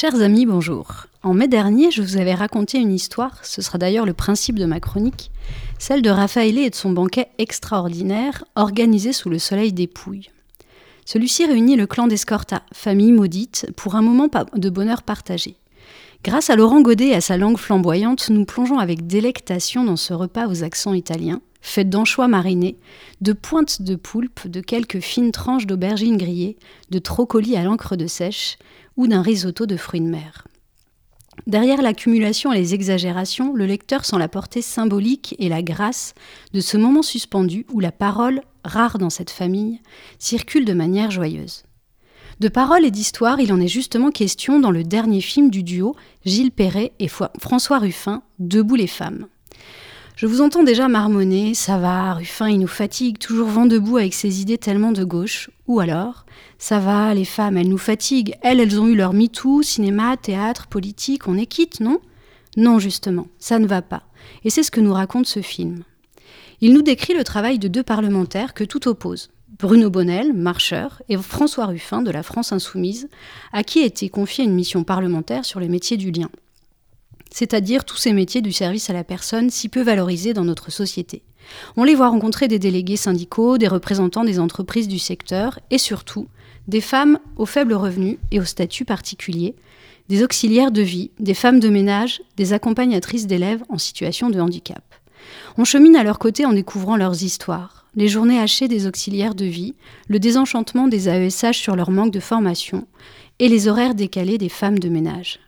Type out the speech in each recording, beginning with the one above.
Chers amis, bonjour. En mai dernier, je vous avais raconté une histoire, ce sera d'ailleurs le principe de ma chronique, celle de Raphaëlé et de son banquet extraordinaire organisé sous le soleil des Pouilles. Celui-ci réunit le clan d'Escorta, famille maudite, pour un moment de bonheur partagé. Grâce à Laurent Godet et à sa langue flamboyante, nous plongeons avec délectation dans ce repas aux accents italiens, fait d'anchois marinés, de pointes de poulpe, de quelques fines tranches d'aubergines grillées, de trocolis à l'encre de sèche ou d'un risotto de fruits de mer. Derrière l'accumulation et les exagérations, le lecteur sent la portée symbolique et la grâce de ce moment suspendu où la parole, rare dans cette famille, circule de manière joyeuse. De paroles et d'histoire, il en est justement question dans le dernier film du duo Gilles Perret et François Ruffin, Debout les femmes. Je vous entends déjà marmonner, ça va, Ruffin il nous fatigue, toujours vent debout avec ses idées tellement de gauche. Ou alors, ça va, les femmes, elles nous fatiguent, elles, elles ont eu leur MeToo, cinéma, théâtre, politique, on est quitte, non? Non, justement, ça ne va pas. Et c'est ce que nous raconte ce film. Il nous décrit le travail de deux parlementaires que tout oppose. Bruno Bonnel, marcheur, et François Ruffin de la France Insoumise, à qui été confiée une mission parlementaire sur les métiers du lien, c'est-à-dire tous ces métiers du service à la personne si peu valorisés dans notre société. On les voit rencontrer des délégués syndicaux, des représentants des entreprises du secteur et surtout des femmes aux faibles revenus et au statut particulier, des auxiliaires de vie, des femmes de ménage, des accompagnatrices d'élèves en situation de handicap. On chemine à leur côté en découvrant leurs histoires, les journées hachées des auxiliaires de vie, le désenchantement des AESH sur leur manque de formation et les horaires décalés des femmes de ménage.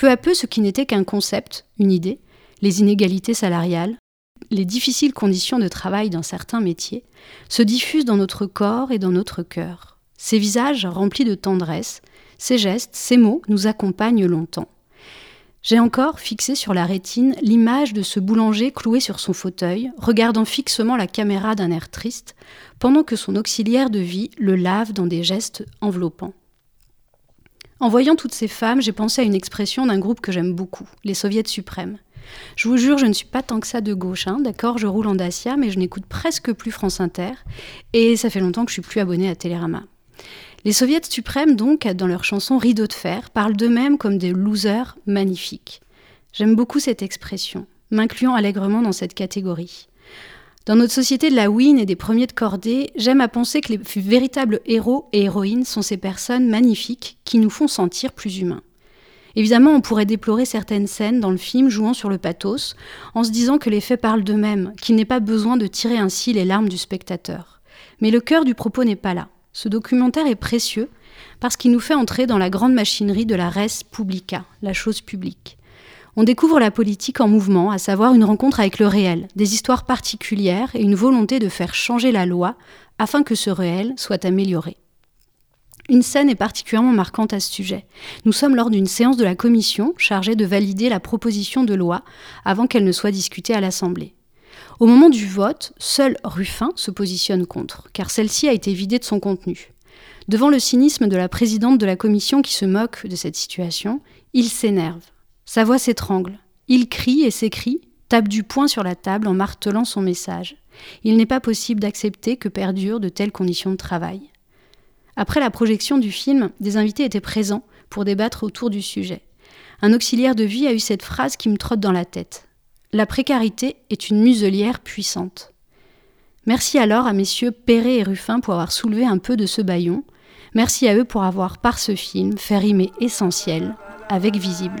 Peu à peu, ce qui n'était qu'un concept, une idée, les inégalités salariales, les difficiles conditions de travail dans certains métiers, se diffusent dans notre corps et dans notre cœur. Ces visages remplis de tendresse, ces gestes, ces mots nous accompagnent longtemps. J'ai encore fixé sur la rétine l'image de ce boulanger cloué sur son fauteuil, regardant fixement la caméra d'un air triste, pendant que son auxiliaire de vie le lave dans des gestes enveloppants. En voyant toutes ces femmes, j'ai pensé à une expression d'un groupe que j'aime beaucoup, les soviets suprêmes. Je vous jure, je ne suis pas tant que ça de gauche, hein, d'accord Je roule en Dacia, mais je n'écoute presque plus France Inter, et ça fait longtemps que je suis plus abonnée à Télérama. Les soviets suprêmes, donc, dans leur chanson Rideau de fer, parlent d'eux-mêmes comme des losers magnifiques. J'aime beaucoup cette expression, m'incluant allègrement dans cette catégorie. Dans notre société de la win et des premiers de cordée, j'aime à penser que les véritables héros et héroïnes sont ces personnes magnifiques qui nous font sentir plus humains. Évidemment, on pourrait déplorer certaines scènes dans le film jouant sur le pathos, en se disant que les faits parlent d'eux-mêmes, qu'il n'est pas besoin de tirer ainsi les larmes du spectateur. Mais le cœur du propos n'est pas là. Ce documentaire est précieux parce qu'il nous fait entrer dans la grande machinerie de la res publica, la chose publique. On découvre la politique en mouvement, à savoir une rencontre avec le réel, des histoires particulières et une volonté de faire changer la loi afin que ce réel soit amélioré. Une scène est particulièrement marquante à ce sujet. Nous sommes lors d'une séance de la commission chargée de valider la proposition de loi avant qu'elle ne soit discutée à l'Assemblée. Au moment du vote, seul Ruffin se positionne contre, car celle-ci a été vidée de son contenu. Devant le cynisme de la présidente de la commission qui se moque de cette situation, il s'énerve. Sa voix s'étrangle. Il crie et s'écrie, tape du poing sur la table en martelant son message. Il n'est pas possible d'accepter que perdurent de telles conditions de travail. Après la projection du film, des invités étaient présents pour débattre autour du sujet. Un auxiliaire de vie a eu cette phrase qui me trotte dans la tête. La précarité est une muselière puissante. Merci alors à messieurs Perret et Ruffin pour avoir soulevé un peu de ce baillon. Merci à eux pour avoir, par ce film, fait rimer essentiel avec visible.